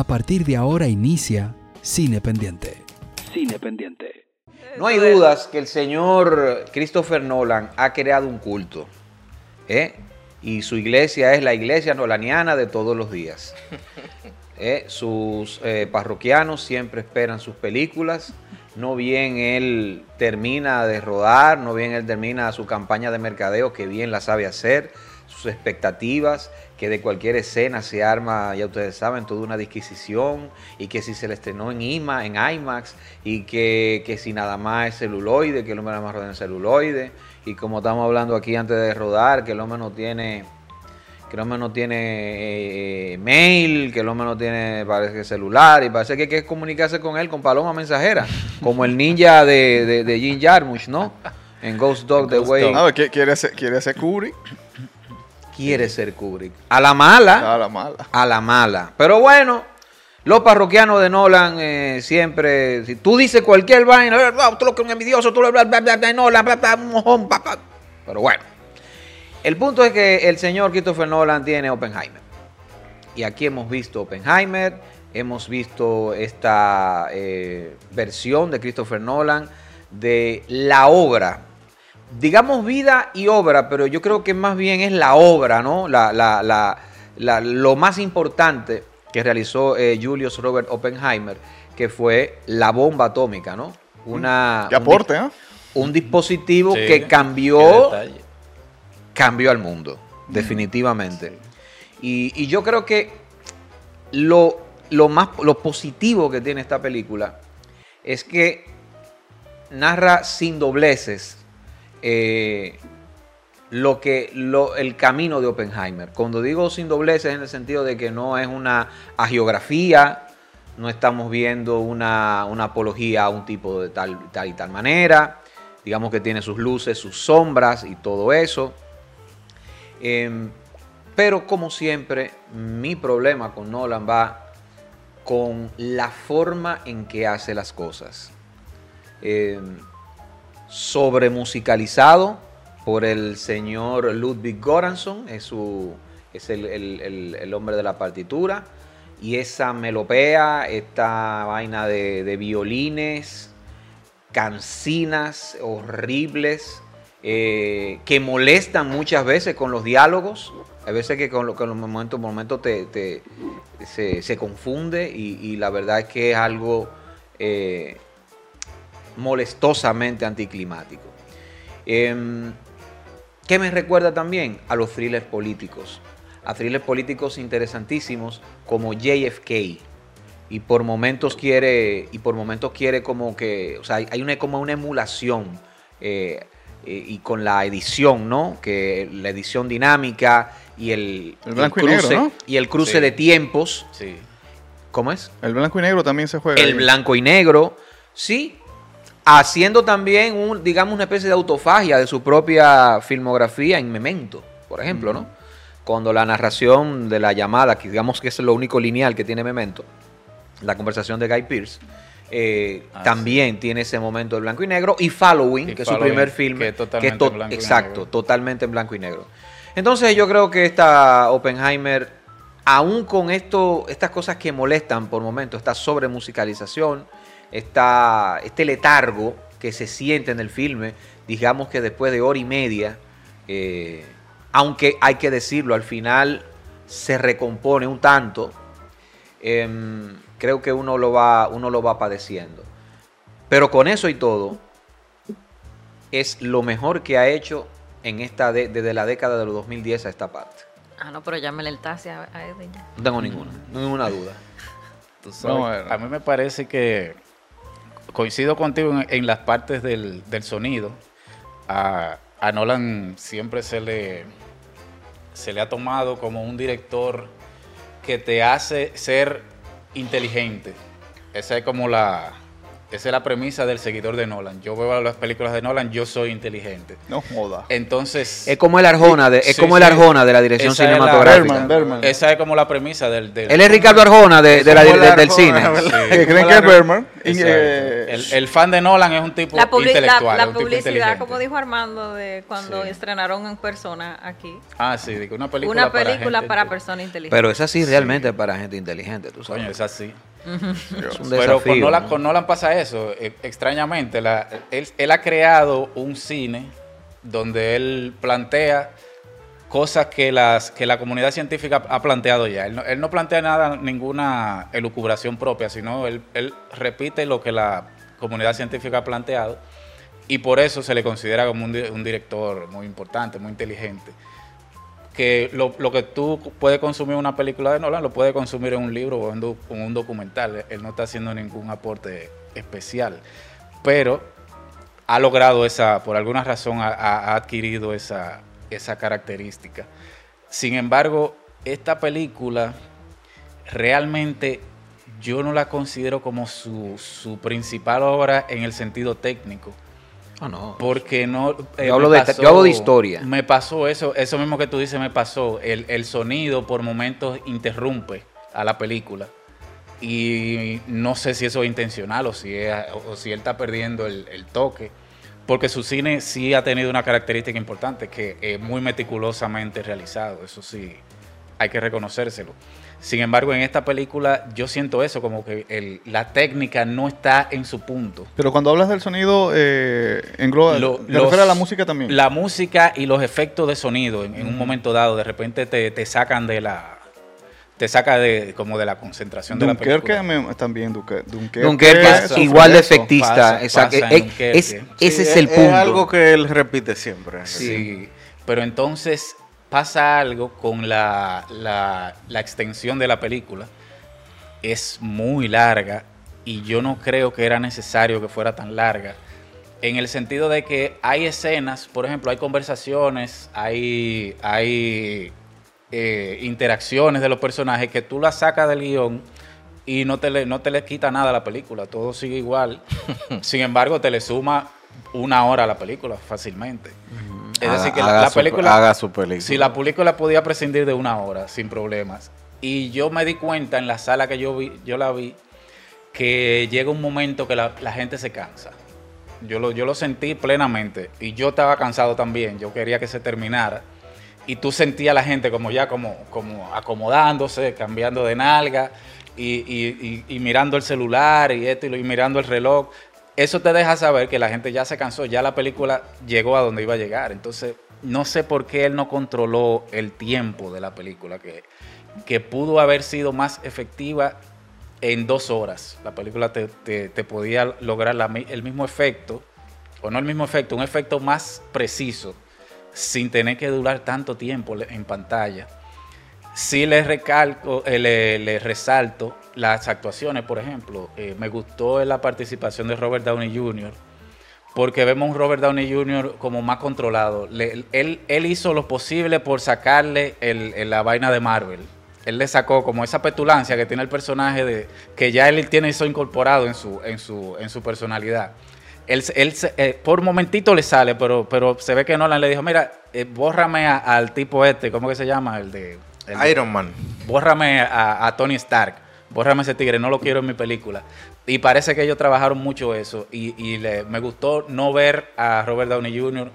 A partir de ahora inicia Cine Pendiente. Cine Pendiente. No hay dudas que el señor Christopher Nolan ha creado un culto. ¿eh? Y su iglesia es la iglesia nolaniana de todos los días. ¿eh? Sus eh, parroquianos siempre esperan sus películas. No bien él termina de rodar, no bien él termina su campaña de mercadeo, que bien la sabe hacer, sus expectativas, que de cualquier escena se arma, ya ustedes saben, toda una disquisición, y que si se le estrenó en IMA, en IMAX, y que, que si nada más es celuloide, que el hombre nada más roda en celuloide, y como estamos hablando aquí antes de rodar, que el hombre no tiene que el hombre no tiene eh, mail, que el hombre no tiene parece celular, y parece que hay que comunicarse con él con paloma mensajera, como el ninja de, de, de Jim Jarmusch, ¿no? En Ghost Dog, The Way. ¿qué- quiere ser, quiere ser Kubrick. Quiere ser Kubrick. A la mala. A la mala. a la mala. Pero bueno, los parroquianos de Nolan eh, siempre, si tú dices cualquier vaina, eh, "Ah, tú lo que un envidioso, tú lo bla, bla, bla, bla, Nolan, bla, bla, un mojón, bla, bla". Pero bueno, el punto es que el señor Christopher Nolan tiene Oppenheimer. Y aquí hemos visto Oppenheimer, hemos visto esta eh, versión de Christopher Nolan de la obra digamos vida y obra, pero yo creo que más bien es la obra, ¿no? La, la- la- la- lo más importante que realizó eh, Julius Robert Oppenheimer, que fue la bomba atómica, ¿no? Una, Qué un aporte, di- ¿eh? un dispositivo Sí, que cambió, cambió al mundo, definitivamente. Y, y yo creo que lo, lo más lo positivo que tiene esta película es que narra sin dobleces eh, lo que el camino de Oppenheimer. Cuando digo sin dobleces en el sentido de que no es una agiografía, no estamos viendo una, una apología a un tipo de tal, tal y tal manera. Digamos que tiene sus luces, sus sombras y todo eso. Em, pero como siempre, mi problema con Nolan va con la forma en que hace las cosas. Em, sobre musicalizado por el señor Ludwig Göransson, es, su, es el, el- el- hombre de la partitura, y esa melopea, esta vaina de, violines, cancinas horribles, eh, que molestan muchas veces con los diálogos, hay veces que con, lo- con los momentos, momentos te, se, se confunde y, y la verdad es que es algo... eh, molestosamente anticlimático. Em, ¿Qué me recuerda también? A los thrillers políticos. A thrillers políticos interesantísimos como JFK. Y por momentos quiere, y por momentos quiere como que, o sea, hay- hay una, como una emulación eh, eh, y con la edición, ¿no? Que la edición dinámica y el, El blanco y negro, cruce, ¿no? y el cruce Sí. de tiempos. Sí. ¿Cómo es? El blanco y negro también se juega. El ahí. blanco y negro, sí, haciendo también un, digamos, una especie de autofagia de su propia filmografía en Memento, por ejemplo, ¿no? Cuando la narración de la llamada, que digamos que es lo único lineal que tiene Memento, la conversación de Guy Pearce, eh, Ah, también tiene ese momento de blanco y negro, y Following, Y que es su primer film, que es totalmente to- en blanco y exacto, totalmente en blanco y negro. Entonces yo creo que esta Oppenheimer, aún con esto, estas cosas que molestan por momentos, esta sobremusicalización, esta, este letargo que se siente en el filme, digamos que después de hora y media, eh, aunque hay que decirlo, al final se recompone un tanto, em, creo que uno lo, va, uno lo va padeciendo. Pero con eso y todo, es lo mejor que ha hecho en esta de- desde la década de los 2010 a esta parte. Ah, no, pero llámele el taxi a, a Edwin. No tengo ninguna, ninguna duda. Tú sabes, ver. a mí me parece que coincido contigo en, las partes del, del sonido. A, a Nolan siempre se le, se le ha tomado como un director que te hace ser inteligente. Esa es como la, Esa es la premisa del seguidor de Nolan. Yo veo las películas de Nolan, yo soy inteligente. No joda. Entonces, Es como el Arjona de, es Sí, como el sí. Arjona de la dirección Esa es la- cinematográfica. Berman, Berman. esa es como la premisa del... del- Él es Ricardo Arjona de, de la- de- la del cine. Sí. Que creen que es la- Berman. eh, el, el fan de Nolan es un tipo La, la- intelectual. la es un tipo publicidad, inteligente. como dijo Armando, de cuando Sí. estrenaron en persona aquí. Ah, sí, digo, una película Una película para personas inteligentes. Pero es así realmente para gente inteligente, tú sabes. Coño, es así. Pero con. Nolan, ¿no? con Nolan pasa eso. eh, extrañamente, la- él, él ha creado un cine donde él plantea cosas que, las, que la comunidad científica ha planteado ya. Él no, él no plantea nada, ninguna elucubración propia, sino él, él repite lo que la comunidad científica ha planteado y por eso se le considera como un director muy importante, muy inteligente. Que lo, que tú puedes consumir en una película de Nolan lo puedes consumir en un libro o en, un documental. Él no está haciendo ningún aporte especial. Pero ha logrado esa, por alguna razón, ha, adquirido esa, característica. Sin embargo, esta película realmente yo no la considero como su principal obra en el sentido técnico. Ah, no. Porque no. eh, Yo hablo de- yo hablo de historia. Me pasó eso, eso mismo que tú dices, me pasó. El, el sonido por momentos interrumpe a la película. Y no sé si eso es intencional o si, es- o si él está perdiendo el, el toque. Porque su cine sí ha tenido una característica importante, que es muy meticulosamente realizado. Eso sí, hay que reconocérselo. Sin embargo, en esta película yo siento eso, como que el- la técnica no está en su punto. Pero cuando hablas del sonido, eh, engloba, Lo- ¿te los- refieres a la música también? La música y los efectos de sonido en, en un momento dado, de repente te, te sacan de la. Te saca de como de la concentración de la Dunkerque película. me- también, Dunker- Dunkerque. Dunkerque es pasa, igual de efectista. Pasa- exacto. pasa en Es- Dunkerque. es- ese Sí, es el punto. Es algo que él repite siempre. Sí. Pero entonces pasa algo con la, la- la extensión de la película. Es muy larga y yo no creo que era necesario que fuera tan larga. En el sentido de que hay escenas, por ejemplo, hay conversaciones, hay, hay eh, interacciones de los personajes que tú las sacas del guion y no te, le, no te le quita nada a la película, todo sigue igual. Sin embargo, te le suma una hora a la película fácilmente. Es Haga- decir, que haga la, su- película... haga su película. Si la película podía prescindir de una hora sin problemas. Y yo me di cuenta en la sala que yo vi, yo la vi, que llega un momento que la, la gente se cansa. Yo lo, yo lo sentí plenamente. Y yo estaba cansado también. Yo quería que se terminara. Y tú sentías a la gente como ya como, como acomodándose, cambiando de nalga y, y- y- y mirando el celular y esto y, lo- y mirando el reloj. Eso te deja saber que la gente ya se cansó, ya la película llegó a donde iba a llegar. Entonces, no sé por qué él no controló el tiempo de la película, que, que pudo haber sido más efectiva en dos horas. La película te, te- podía lograr el mismo efecto, o no el mismo efecto, un efecto más preciso, sin tener que durar tanto tiempo en pantalla. Sí le recalco, eh, le, resalto las actuaciones, por ejemplo. Eh, me gustó la participación de Robert Downey Jr., porque vemos un Robert Downey Jr. como más controlado. Él, él hizo lo posible por sacarle la vaina de Marvel. Él le sacó como esa petulancia que tiene el personaje de que ya él tiene eso incorporado en su, en su, en su personalidad. Él, él eh, por momentito le sale, pero, pero se ve que Nolan le dijo, mira, eh, bórrame a- al tipo este, ¿cómo que se llama? El de... el Iron Man. bórrame a, a Tony Stark, bórrame ese tigre, no lo quiero en mi película. Y parece que ellos trabajaron mucho eso. Y, y le- me gustó no ver a Robert Downey Jr.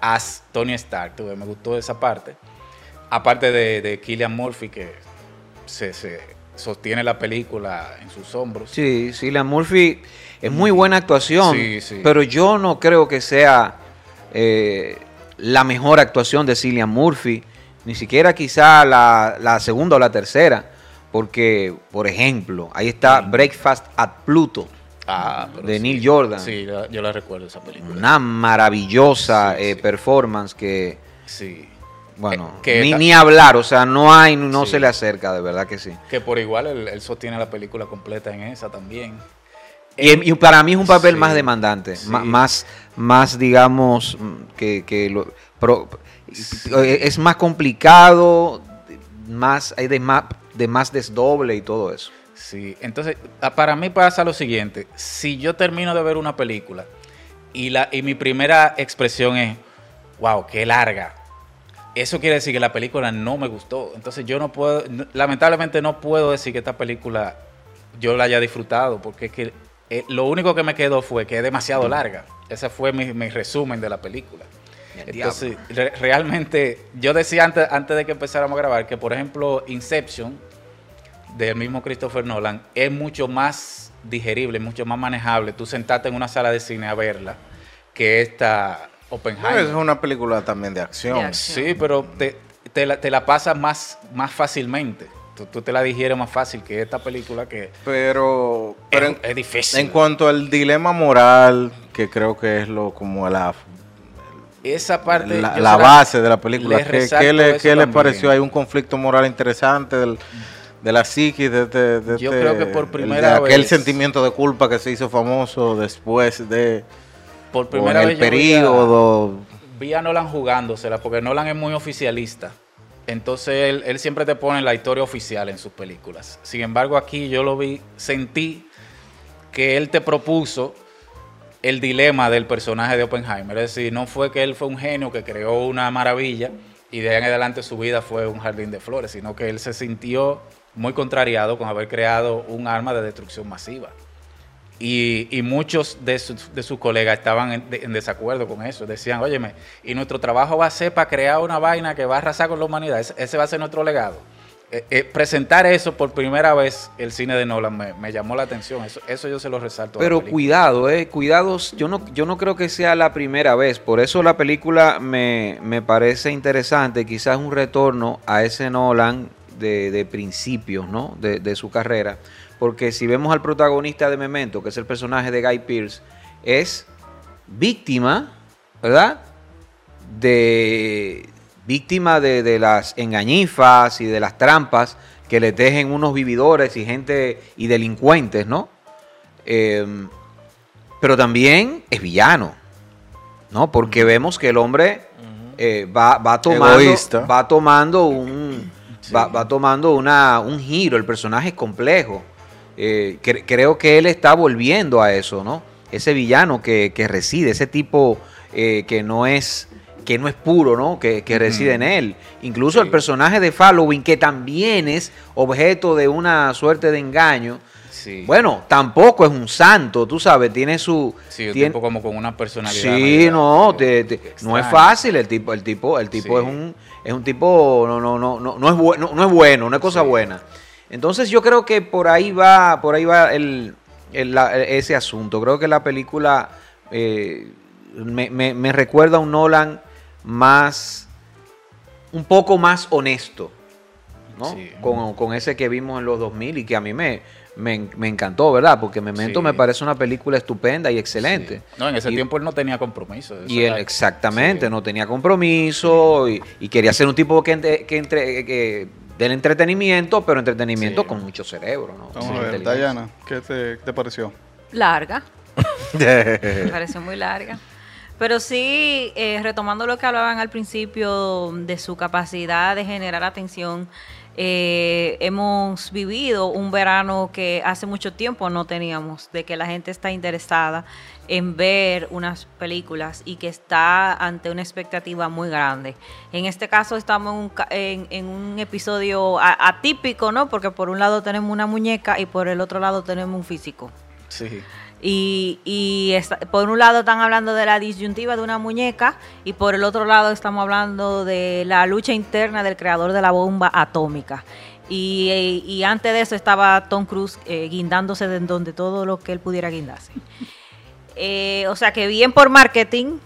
as Tony Stark, me gustó esa parte. Aparte de, de Killian Murphy, que se, se sostiene la película en sus hombros. Sí, sí, la Murphy es muy buena actuación, Sí, sí. pero yo no creo que sea eh, la mejor actuación de Cillian Murphy, ni siquiera quizá la, la segunda o la tercera, porque, por ejemplo, ahí está Breakfast at Pluto, Ah, de sí. Neil Jordan. Sí, yo la recuerdo esa película. una maravillosa Sí, eh, sí. performance que, Sí. bueno, Eh, que ni, ni hablar, o sea, no hay, no se le acerca, de verdad que sí. Que por igual él, él sostiene la película completa en esa también. Y, y para mí es un papel Sí, más demandante, sí. más, más, digamos, que, que lo- es más complicado, más hay de más, de más desdoble y todo eso. Sí, entonces a- para mí pasa lo siguiente, si yo termino de ver una película y, la, y mi primera expresión es, wow, qué larga, eso quiere decir que la película no me gustó, entonces yo no puedo, lamentablemente no puedo decir que esta película yo la haya disfrutado, porque es que eh, lo único que me quedó fue que es demasiado larga, ese fue mi, mi resumen de la película. El Entonces, re- realmente, yo decía antes, antes de que empezáramos a grabar que, por ejemplo, Inception, del mismo Christopher Nolan, es mucho más digerible, mucho más manejable. Tú sentarte en una sala de cine a verla que esta Oppenheimer. es una película también de acción. De acción. Sí, pero te, te la, te la pasas más, más fácilmente. Tú, tú te la digieres más fácil que esta película que Pero, pero es, en, es difícil. en cuanto al dilema moral, que creo que es lo como la, Esa parte... la, base de la película, les ¿qué, qué le, qué le también. pareció? Hay un conflicto moral interesante del- de la psiquis de, este- de Yo este- creo que por el- primera de aquel vez- sentimiento de culpa que se hizo famoso después de Por primera en vez el periodo vi a Nolan jugándosela, porque Nolan es muy oficialista. Entonces él, él siempre te pone la historia oficial en sus películas. Sin embargo, aquí yo lo vi, sentí que él te propuso el dilema del personaje de Oppenheimer. Es decir, no fue que él fue un genio que creó una maravilla y de ahí en adelante su vida fue un jardín de flores, sino que él se sintió muy contrariado con haber creado un arma de destrucción masiva. Y, y muchos de sus, de sus colegas estaban en, de- en desacuerdo con eso. Decían, óyeme, y nuestro trabajo va a ser para crear una vaina que va a arrasar con la humanidad. Ese, ese va a ser nuestro legado. Eh, eh, presentar eso por primera vez, el cine de Nolan, me, me llamó la atención. Eso, eso yo se lo resalto. Pero cuidado, eh, cuidados, yo no, yo no creo que sea la primera vez, por eso la película me, me parece interesante, quizás un retorno a ese Nolan de, de principios, ¿no? De, de su carrera, porque si vemos al protagonista de Memento, que es el personaje de Guy Pearce, es víctima, ¿verdad? De víctima de, de las engañifas y de las trampas que le tejen unos vividores y gente y delincuentes, ¿no? Eh, pero también es villano, ¿no? Porque vemos que el hombre eh, va, va tomando, Egoísta. va tomando un, va, va tomando una, un giro. El personaje es complejo. Eh, cre- creo que él está volviendo a eso, ¿no? Ese villano que, que reside, ese tipo eh, que no es que no es puro, ¿no? Que, que reside en él. Incluso el personaje de Halloween, que también es objeto de una suerte de engaño. Sí. Bueno, tampoco es un santo, tú sabes, tiene su... Sí, un tiene- tipo como con una personalidad. Sí, no, te- te- no es fácil el tipo, el tipo, el tipo Sí. es un, es un tipo, no, no, no, no, no es bueno, no es bueno, no es cosa buena. Entonces yo creo que por ahí va, por ahí va el, el- la- ese asunto. Creo que la película eh, me, me- me recuerda a un Nolan más, un poco más honesto, ¿no? Sí. Con, con ese que vimos en los 2000 y que a mí me, me, me encantó, ¿verdad? Porque Memento Sí. me parece una película estupenda y excelente. Sí. No, en ese Y- tiempo él no tenía compromiso. y él era- exactamente, sí. no tenía compromiso y, y quería ser un tipo que, entre- que, entre- que del entretenimiento, pero entretenimiento Sí. con mucho cerebro, ¿no? Vamos Sí, a ver. Dayana, ¿qué te, qué te pareció? Larga. Me pareció muy larga. Pero sí, eh, retomando lo que hablaban al principio de su capacidad de generar atención, eh, hemos vivido un verano que hace mucho tiempo no teníamos, de que la gente está interesada en ver unas películas y que está ante una expectativa muy grande. En este caso estamos en un, en, en un episodio atípico, ¿no? Porque por un lado tenemos una muñeca y por el otro lado tenemos un físico. Sí. Y, y por un lado están hablando de la disyuntiva de una muñeca y por el otro lado estamos hablando de la lucha interna del creador de la bomba atómica. Y, y antes de eso estaba Tom Cruise eh, guindándose de donde todo lo que él pudiera guindarse. Eh, o sea que bien por marketing,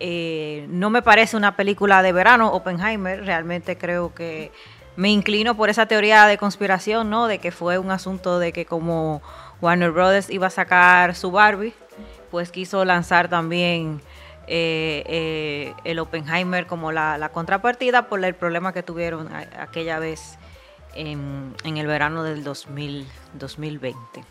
eh, no me parece una película de verano, Oppenheimer, realmente creo que me inclino por esa teoría de conspiración, ¿no? De que fue un asunto de que como Warner Brothers iba a sacar su Barbie, pues quiso lanzar también eh, eh, el Oppenheimer como la, contrapartida por el problema que tuvieron aquella vez en, el verano del 2000, 2020.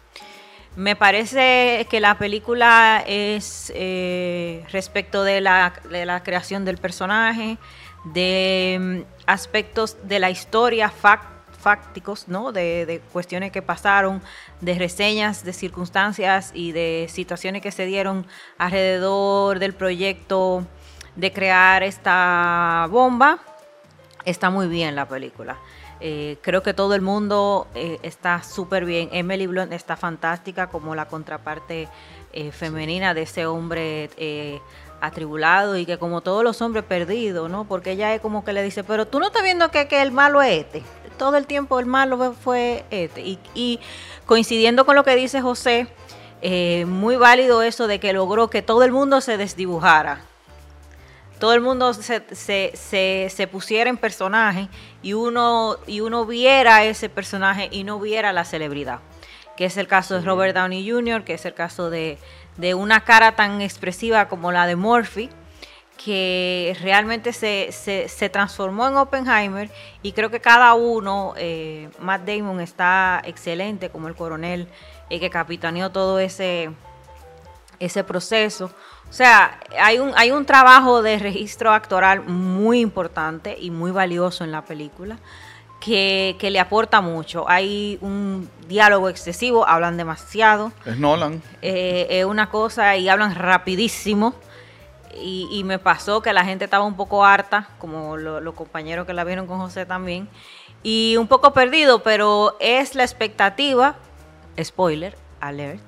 Me parece que la película es eh, respecto de la, de la creación del personaje, de mm, aspectos de la historia, fac- fácticos, ¿no? De, de cuestiones que pasaron, de reseñas, de circunstancias y de situaciones que se dieron alrededor del proyecto de crear esta bomba. Está muy bien la película. Eh, creo que todo el mundo eh, está súper bien. Emily Blunt está fantástica como la contraparte eh, femenina de ese hombre atribulado y que como todos los hombres perdidos, ¿no? Porque ella es como que le dice, pero tú no estás viendo que, que el malo es este. Todo el tiempo el malo fue este. Y, y coincidiendo con lo que dice José, eh, muy válido eso de que logró que todo el mundo se desdibujara todo el mundo se, se, se, se pusiera en personaje y uno, y uno viera ese personaje y no viera la celebridad. Que es el caso de Robert Downey Jr., que es el caso de, de una cara tan expresiva como la de Murphy, que realmente se, se, se transformó en Oppenheimer y creo que cada uno, eh, Matt Damon está excelente como el coronel eh, que capitaneó todo ese, ese proceso. O sea, hay un, hay un trabajo de registro actoral muy importante y muy valioso en la película que, que le aporta mucho. Hay un diálogo excesivo, hablan demasiado. Es Nolan. Eh, es una cosa y hablan rapidísimo. Y, y me pasó que la gente estaba un poco harta, como lo- los compañeros que la vieron con José también, y un poco perdido, pero es la expectativa, spoiler, alert,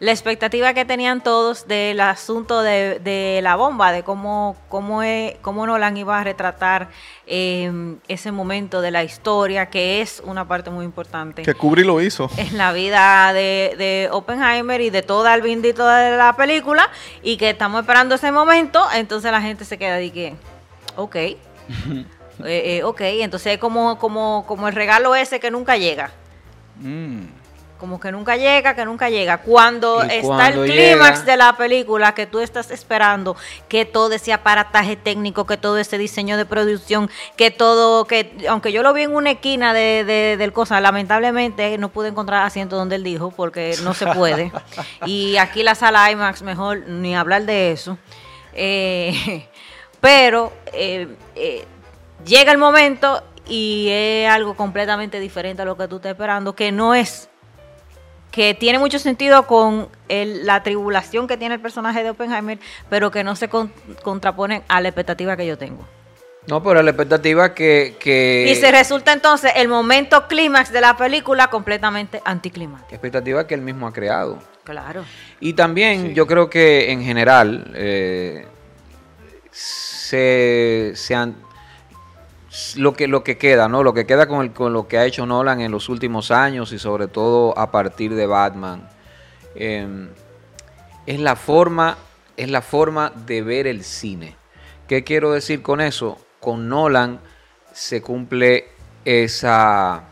la expectativa que tenían todos del asunto de, de la bomba, de cómo, cómo, es- cómo Nolan iba a retratar eh, ese momento de la historia, que es una parte muy importante Que Kubrick lo hizo. en la vida de, de Oppenheimer y de toda el bendito de la película y que estamos esperando ese momento, entonces la gente se queda de que, ok, eh, eh, ok, entonces es como, como, como el regalo ese que nunca llega. Mm. Como que nunca llega, que nunca llega. Cuando Y está cuando el clímax de la película que tú estás esperando, que todo ese aparataje técnico, que todo ese diseño de producción, que todo, que aunque yo lo vi en una esquina de, de- del cosa, lamentablemente no pude encontrar asiento donde él dijo, porque no se puede. y aquí la sala IMAX, mejor ni hablar de eso. Eh, pero eh, eh, llega el momento y es algo completamente diferente a lo que tú estás esperando, que no es que tiene mucho sentido con el- la tribulación que tiene el personaje de Oppenheimer, pero que no se con- contraponen a la expectativa que yo tengo. No, pero la expectativa que... que y se resulta entonces el momento clímax de la película completamente anticlimático. expectativa que él mismo ha creado. Claro. Y también yo creo que en general eh, se, se han- lo que lo que queda, ¿no? Lo que queda con, el- con lo que ha hecho Nolan en los últimos años y sobre todo a partir de Batman eh, es la forma es la forma de ver el cine. ¿Qué quiero decir con eso? Con Nolan se cumple esa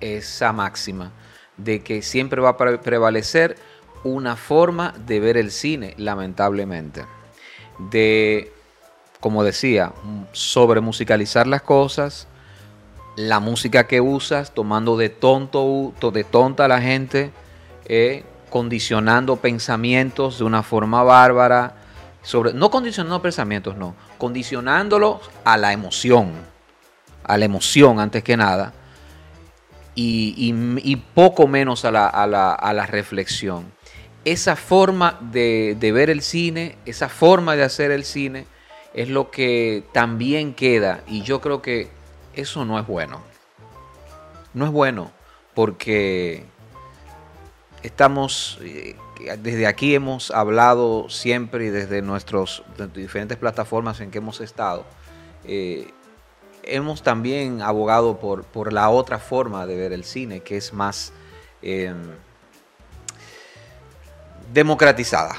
esa máxima de que siempre va a pre- prevalecer una forma de ver el cine, lamentablemente. De, como decía, sobre musicalizar las cosas, la música que usas, tomando de tonto, to- de tonta a la gente, eh, condicionando pensamientos de una forma bárbara, sobre, no condicionando pensamientos, no, condicionándolos a la emoción, a la emoción antes que nada, y, y- y poco menos a la, a la- a la reflexión. Esa forma de, de ver el cine, esa forma de hacer el cine, es lo que también queda. Y yo creo que eso no es bueno. No es bueno porque estamos, eh, desde aquí hemos hablado siempre y desde nuestras diferentes plataformas en que hemos estado. eh, hemos también abogado por, por la otra forma de ver el cine, que es más eh, democratizada,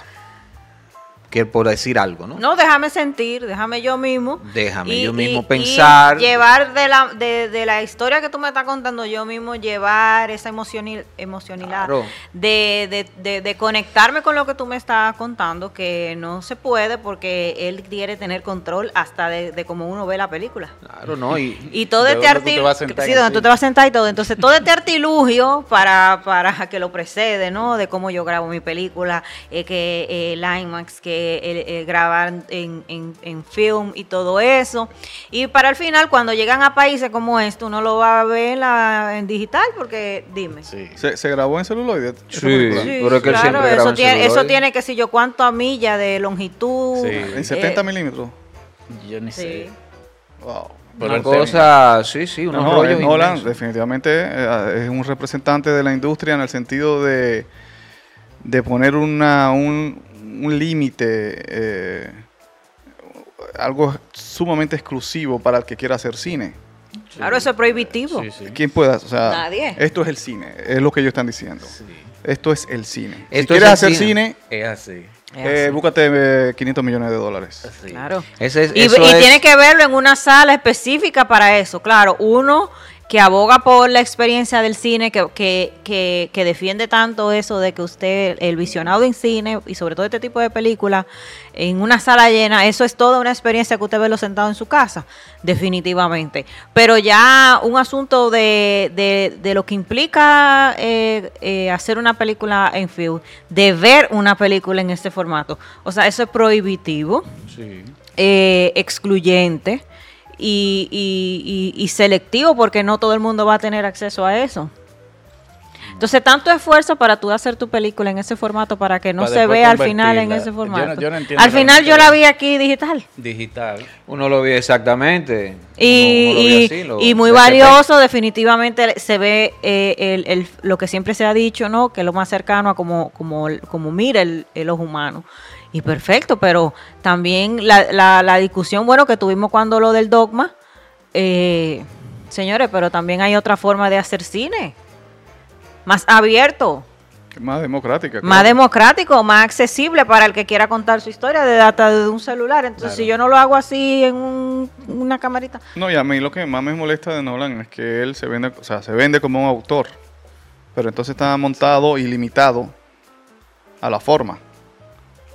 que por decir algo, ¿no? No, déjame sentir, déjame yo mismo. Déjame Y- yo mismo y- pensar. y llevar de la, de, de la historia que tú me estás contando, yo mismo llevar esa emocionil, emocionalidad Claro. de, de, de- de conectarme con lo que tú me estás contando, que no se puede porque él quiere tener control hasta de, de cómo uno ve la película. Claro, ¿no? Y, Y todo este donde tú te vas a artilugio, sí, donde tú te vas a sentar y todo. Entonces, todo este artilugio para, para que lo precede, ¿no? De cómo yo grabo mi película, eh, que eh, el IMAX, que eh, el- el grabar en, en- en film y todo eso. Y para el final, cuando llegan a países como este, uno lo va a ver en, la- en digital, porque dime. Sí. ¿Se, se grabó en celuloide? Sí. película? Sí, Pero es que él siempre graba eso en tiene, eso tiene que si yo cuánto millas de longitud. Sí. En 70 eh, milímetros. Yo ni Sí. sé. Wow. Pero Una tema- cosa, sí, sí, unos No, rollos Nolan definitivamente eh, es un representante de la industria en el sentido de, de poner una, un, un límite, eh, algo sumamente exclusivo para el que quiera hacer cine. Claro, eso es prohibitivo. Sí, sí. ¿Quién pueda? O sea, Nadie. esto es el cine, es lo que ellos están diciendo. Sí. Esto es el cine. si Esto quieres hacer cine. cine, Es así. Eh, búscate eh, 500 millones de dólares. Claro. Ese es- Y, eso y es- tiene que verlo en una sala específica para eso. Claro, uno que aboga por la experiencia del cine, que, que, que, que defiende tanto eso de que usted, el visionado en cine y sobre todo este tipo de películas, en una sala llena, eso es toda una experiencia que usted ve lo sentado en su casa, definitivamente. Pero ya un asunto de, de, de lo que implica eh, eh, hacer una película en film, de ver una película en este formato, o sea, eso es prohibitivo Sí. eh, excluyente y, y- y- y selectivo porque no todo el mundo va a tener acceso a eso. Entonces, tanto esfuerzo para tú hacer tu película en ese formato para que no Para se vea al final en ese Yo no- formato. yo no entiendo al final yo la vi aquí digital. Digital. Uno lo ve exactamente. Y, Uno- uno lo ve y- así, lo- y muy valioso, definitivamente se ve eh, el, el- lo que siempre se ha dicho, ¿no? Que es lo más cercano a como, como, como mira el, el ojo humano. Y perfecto, pero también la, la, la discusión, bueno, que tuvimos cuando lo del dogma, eh, señores, pero también hay otra forma de hacer cine. Más abierto, Más democrática. más democrático, más accesible para el que quiera contar su historia de data de un celular. Entonces, si yo no lo hago así en un- una camarita, No, y a mí lo que más me molesta de Nolan es que él se vende, o sea, se vende como un autor, pero entonces está montado y limitado a la forma,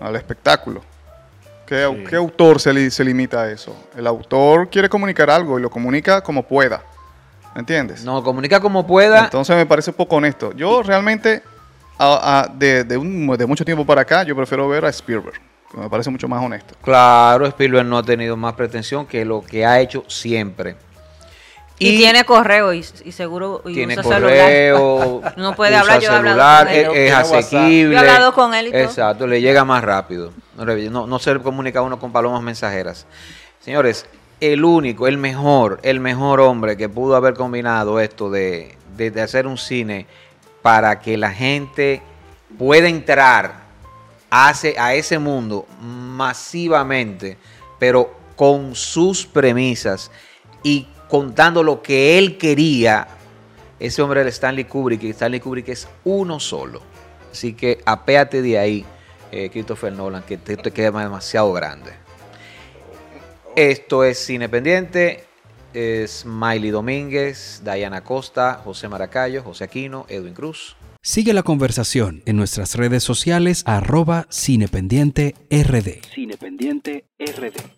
al espectáculo. ¿Qué, Sí. qué autor se, li- se limita a eso? El autor quiere comunicar algo y lo comunica como pueda, ¿entiendes? No, comunica como pueda. Entonces me parece poco honesto. Yo realmente, a- a- de, de un- de mucho tiempo para acá, yo prefiero ver a Spielberg, me parece mucho más honesto. Claro, Spielberg no ha tenido más pretensión que lo que ha hecho siempre. Y, tiene correo y, y seguro y tiene usa correo, celular. No puede usa hablar, yo he hablado celular, con él. es, asequible. Yo he hablado con él y todo. Exacto, le llega más rápido. No, le- no, no se comunica uno con palomas mensajeras. Señores, el único, el mejor, el mejor hombre que pudo haber combinado esto de, de- de hacer un cine para que la gente pueda entrar a ese, a ese mundo masivamente, pero con sus premisas y contando lo que él quería, ese hombre era Stanley Kubrick, y Stanley Kubrick es uno solo. Así que apéate de ahí, eh, Christopher Nolan, que te, te queda demasiado grande. Esto es Cine Pendiente. Es Miley Domínguez, Diana Costa, José Maracayo, José Aquino, Edwin Cruz. Sigue la conversación en nuestras redes sociales arroba cinependiente rd. Cinependiente RD.